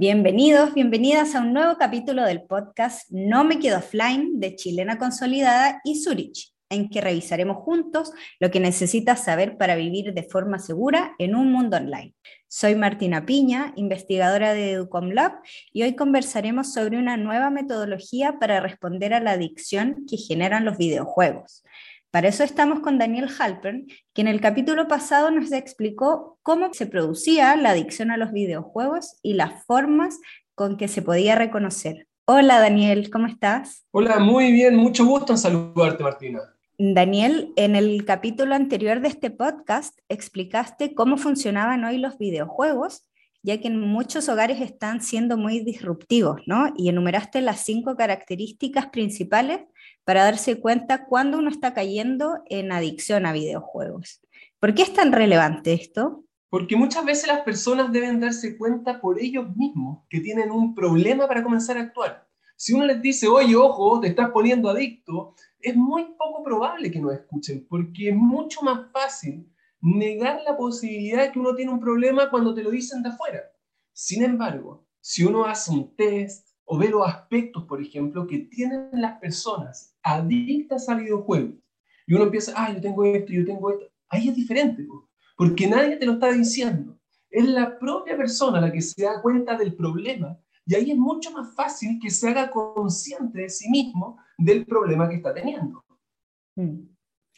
Bienvenidos, bienvenidas a un nuevo capítulo del podcast No me quedo offline de Chilena Consolidada y Zurich, en que revisaremos juntos lo que necesitas saber para vivir de forma segura en un mundo online. Soy Martina Piña, investigadora de EducomLab, y hoy conversaremos sobre una nueva metodología para responder a la adicción que generan los videojuegos. Para eso estamos con Daniel Halpern, que en el capítulo pasado nos explicó cómo se producía la adicción a los videojuegos y las formas con que se podía reconocer. Hola Daniel, ¿cómo estás? Hola, muy bien, mucho gusto en saludarte Martina. Daniel, en el capítulo anterior de este podcast explicaste cómo funcionaban hoy los videojuegos, ya que en muchos hogares están siendo muy disruptivos, ¿no? Y enumeraste las cinco características principales para darse cuenta cuando uno está cayendo en adicción a videojuegos. ¿Por qué es tan relevante esto? Porque muchas veces las personas deben darse cuenta por ellos mismos que tienen un problema para comenzar a actuar. Si uno les dice, oye, ojo, te estás poniendo adicto, es muy poco probable que nos escuchen, porque es mucho más fácil negar la posibilidad de que uno tiene un problema cuando te lo dicen de afuera. Sin embargo, si uno hace un test, o ve los aspectos, por ejemplo, que tienen las personas adictas al videojuego. Y uno empieza, ah, yo tengo esto, yo tengo esto. Ahí es diferente, porque nadie te lo está diciendo. Es la propia persona la que se da cuenta del problema y ahí es mucho más fácil que se haga consciente de sí mismo del problema que está teniendo. Mm.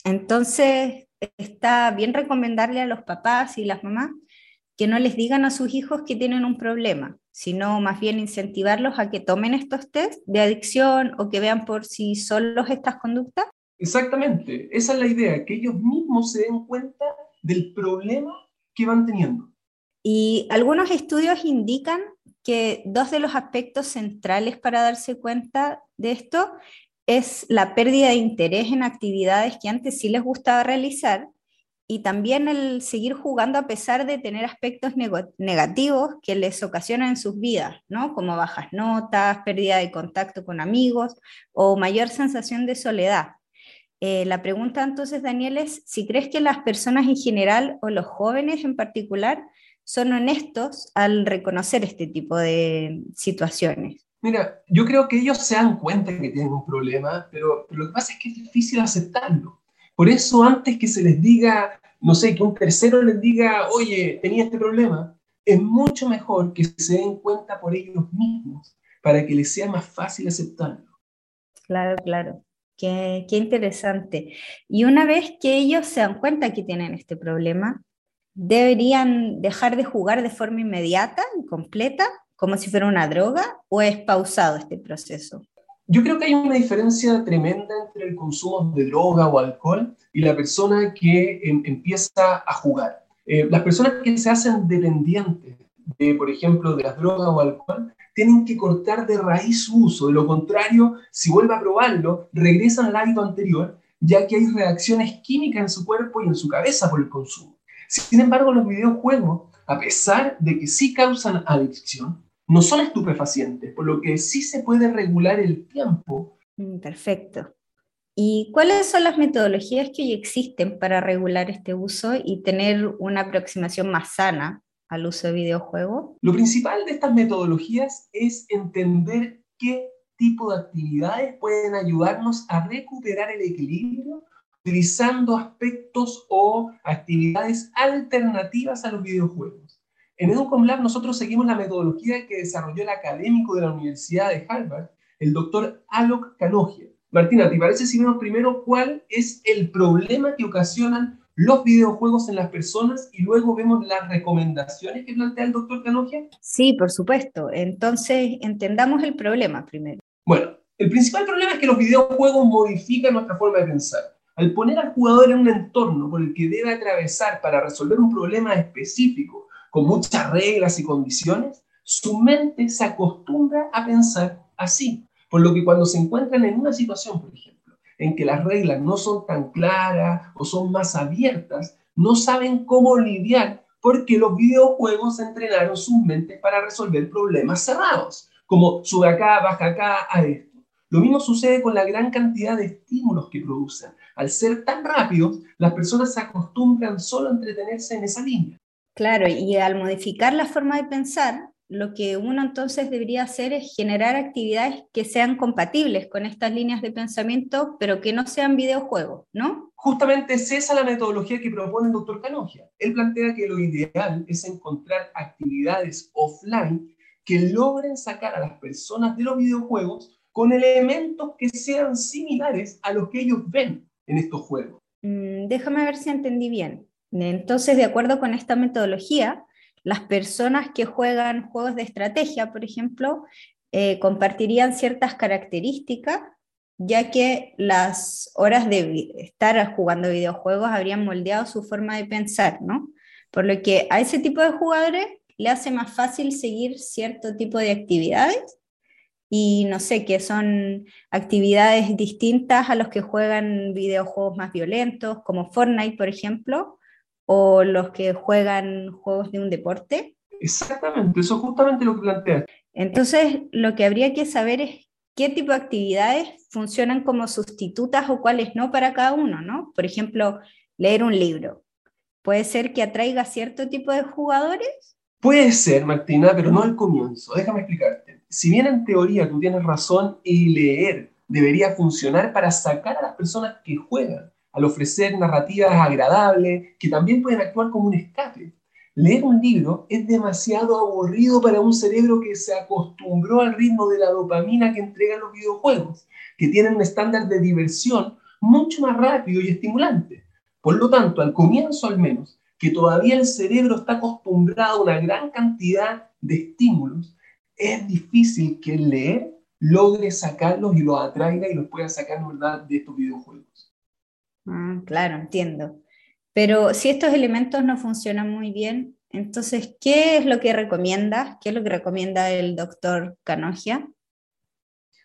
Entonces, está bien recomendarle a los papás y las mamás que no les digan a sus hijos que tienen un problema, sino más bien incentivarlos a que tomen estos test de adicción o que vean por sí solos estas conductas? Exactamente, esa es la idea, que ellos mismos se den cuenta del problema que van teniendo. Y algunos estudios indican que dos de los aspectos centrales para darse cuenta de esto es la pérdida de interés en actividades que antes sí les gustaba realizar y también el seguir jugando a pesar de tener aspectos negativos que les ocasionan en sus vidas, ¿no? Como bajas notas, pérdida de contacto con amigos o mayor sensación de soledad. Eh, la pregunta entonces, Daniel, es si crees que las personas en general o los jóvenes en particular son honestos al reconocer este tipo de situaciones. Mira, yo creo que ellos se dan cuenta que tienen un problema, pero, lo que pasa es que es difícil aceptarlo. Por eso antes que se les diga no sé, que un tercero les diga, oye, tenía este problema, es mucho mejor que se den cuenta por ellos mismos para que les sea más fácil aceptarlo. Claro, claro. Qué, qué interesante. Y una vez que ellos se dan cuenta que tienen este problema, ¿deberían dejar de jugar de forma inmediata y completa, como si fuera una droga, o es pausado este proceso? Yo creo que hay una diferencia tremenda entre el consumo de droga o alcohol y la persona que em, empieza a jugar. Eh, las personas que se hacen dependientes de, por ejemplo, de las drogas o alcohol, tienen que cortar de raíz su uso. De lo contrario, si vuelve a probarlo, regresan al hábito anterior, ya que hay reacciones químicas en su cuerpo y en su cabeza por el consumo. Sin embargo, los videojuegos, a pesar de que sí causan adicción, no son estupefacientes, por lo que sí se puede regular el tiempo. Mm, perfecto. ¿Y cuáles son las metodologías que hoy existen para regular este uso y tener una aproximación más sana al uso de videojuegos? Lo principal de estas metodologías es entender qué tipo de actividades pueden ayudarnos a recuperar el equilibrio utilizando aspectos o actividades alternativas a los videojuegos. En EducomLab nosotros seguimos la metodología que desarrolló el académico de la Universidad de Harvard, el doctor Alok Kanogia. Martina, ¿te parece si vemos primero cuál es el problema que ocasionan los videojuegos en las personas y luego vemos las recomendaciones que plantea el doctor Kanogia? Sí, por supuesto. Entonces, entendamos el problema primero. Bueno, el principal problema es que los videojuegos modifican nuestra forma de pensar. Al poner al jugador en un entorno por el que debe atravesar para resolver un problema específico, con muchas reglas y condiciones, su mente se acostumbra a pensar así. Por lo que cuando se encuentran en una situación, por ejemplo, en que las reglas no son tan claras o son más abiertas, no saben cómo lidiar porque los videojuegos entrenaron sus mentes para resolver problemas cerrados, como sube acá, baja acá, a esto. Lo mismo sucede con la gran cantidad de estímulos que producen. Al ser tan rápidos, las personas se acostumbran solo a entretenerse en esa línea. Claro, y al modificar la forma de pensar, lo que uno entonces debería hacer es generar actividades que sean compatibles con estas líneas de pensamiento, pero que no sean videojuegos, ¿no? Justamente es esa la metodología que propone el doctor Canogia. Él plantea que lo ideal es encontrar actividades offline que logren sacar a las personas de los videojuegos con elementos que sean similares a los que ellos ven en estos juegos. Mm, déjame ver si entendí bien. Entonces, de acuerdo con esta metodología, las personas que juegan juegos de estrategia, por ejemplo, eh, compartirían ciertas características, ya que las horas de estar jugando videojuegos habrían moldeado su forma de pensar, ¿no? Por lo que a ese tipo de jugadores le hace más fácil seguir cierto tipo de actividades y no sé, que son actividades distintas a los que juegan videojuegos más violentos, como Fortnite, por ejemplo, o los que juegan juegos de un deporte. Exactamente, eso es justamente lo que plantea. Entonces, lo que habría que saber es qué tipo de actividades funcionan como sustitutas o cuáles no para cada uno, ¿no? Por ejemplo, leer un libro. ¿Puede ser que atraiga cierto tipo de jugadores? Puede ser, Martina, pero no al comienzo. Déjame explicarte. Si bien en teoría tú tienes razón y leer debería funcionar para sacar a las personas que juegan al ofrecer narrativas agradables que también pueden actuar como un escape. Leer un libro es demasiado aburrido para un cerebro que se acostumbró al ritmo de la dopamina que entregan los videojuegos, que tienen un estándar de diversión mucho más rápido y estimulante. Por lo tanto, al comienzo al menos, que todavía el cerebro está acostumbrado a una gran cantidad de estímulos, es difícil que el leer logre sacarlos y los atraiga y los pueda sacar ¿verdad? de estos videojuegos. Ah, claro, entiendo. Pero si estos elementos no funcionan muy bien, entonces, ¿qué es lo que recomienda? ¿Qué es lo que recomienda el doctor Canogia?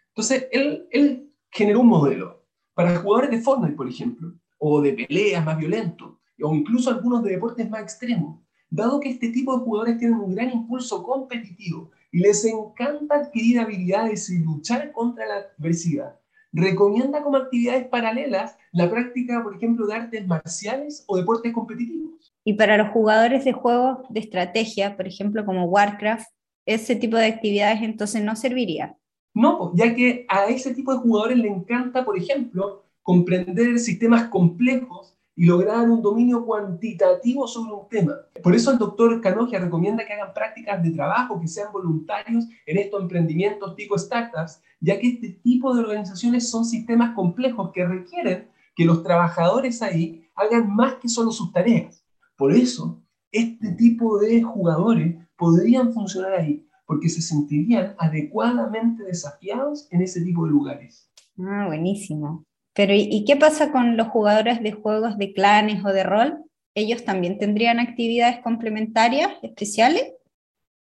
Entonces, él, él generó un modelo para jugadores de Fortnite, por ejemplo, o de peleas más violentos, o incluso algunos de deportes más extremos. Dado que este tipo de jugadores tienen un gran impulso competitivo y les encanta adquirir habilidades y luchar contra la adversidad, recomienda como actividades paralelas la práctica, por ejemplo, de artes marciales o deportes competitivos. Y para los jugadores de juegos de estrategia, por ejemplo, como Warcraft, ese tipo de actividades entonces no serviría. No, ya que a ese tipo de jugadores le encanta, por ejemplo, comprender sistemas complejos y lograr un dominio cuantitativo sobre un tema. Por eso el doctor Canogia recomienda que hagan prácticas de trabajo, que sean voluntarios en estos emprendimientos tipo startups, ya que este tipo de organizaciones son sistemas complejos que requieren que los trabajadores ahí hagan más que solo sus tareas. Por eso, este tipo de jugadores podrían funcionar ahí, porque se sentirían adecuadamente desafiados en ese tipo de lugares. Ah, buenísimo. Pero ¿y qué pasa con los jugadores de juegos de clanes o de rol? ¿Ellos también tendrían actividades complementarias especiales?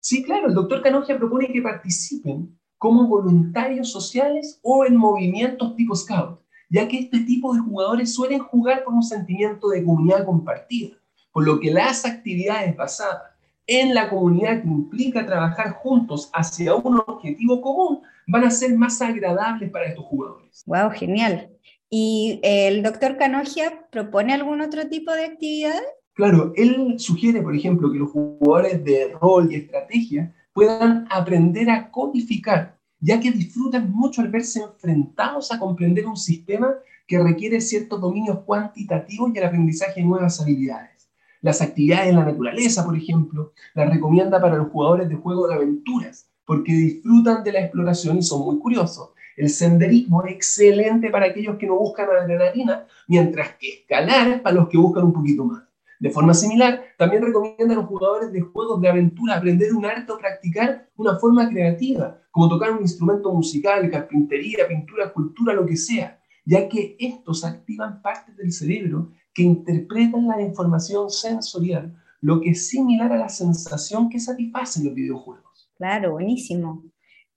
Sí, claro, el doctor Canogia propone que participen como voluntarios sociales o en movimientos tipo scout, ya que este tipo de jugadores suelen jugar con un sentimiento de comunidad compartida, por lo que las actividades basadas en la comunidad que implica trabajar juntos hacia un objetivo común van a ser más agradables para estos jugadores. Wow, genial. ¿Y el doctor Canogia propone algún otro tipo de actividad? Claro, él sugiere, por ejemplo, que los jugadores de rol y estrategia puedan aprender a codificar, ya que disfrutan mucho al verse enfrentados a comprender un sistema que requiere ciertos dominios cuantitativos y el aprendizaje de nuevas habilidades. Las actividades en la naturaleza, por ejemplo, las recomienda para los jugadores de juegos de aventuras, porque disfrutan de la exploración y son muy curiosos. El senderismo es excelente para aquellos que no buscan adrenalina, mientras que escalar es para los que buscan un poquito más. De forma similar, también recomienda a los jugadores de juegos de aventura aprender un arte o practicar una forma creativa, como tocar un instrumento musical, carpintería, pintura, escultura, lo que sea, ya que estos activan partes del cerebro que interpretan la información sensorial, lo que es similar a la sensación que satisfacen los videojuegos. Claro, buenísimo.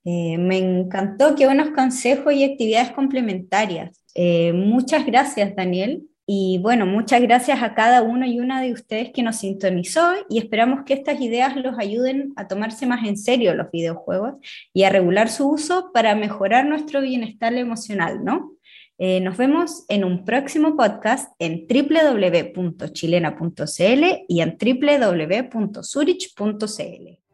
Eh, me encantó, qué buenos consejos y actividades complementarias. Eh, muchas gracias, Daniel. Y bueno, muchas gracias a cada uno y una de ustedes que nos sintonizó y esperamos que estas ideas los ayuden a tomarse más en serio los videojuegos y a regular su uso para mejorar nuestro bienestar emocional, ¿no? Eh, nos vemos en un próximo podcast en www.chilena.cl y en www.zurich.cl.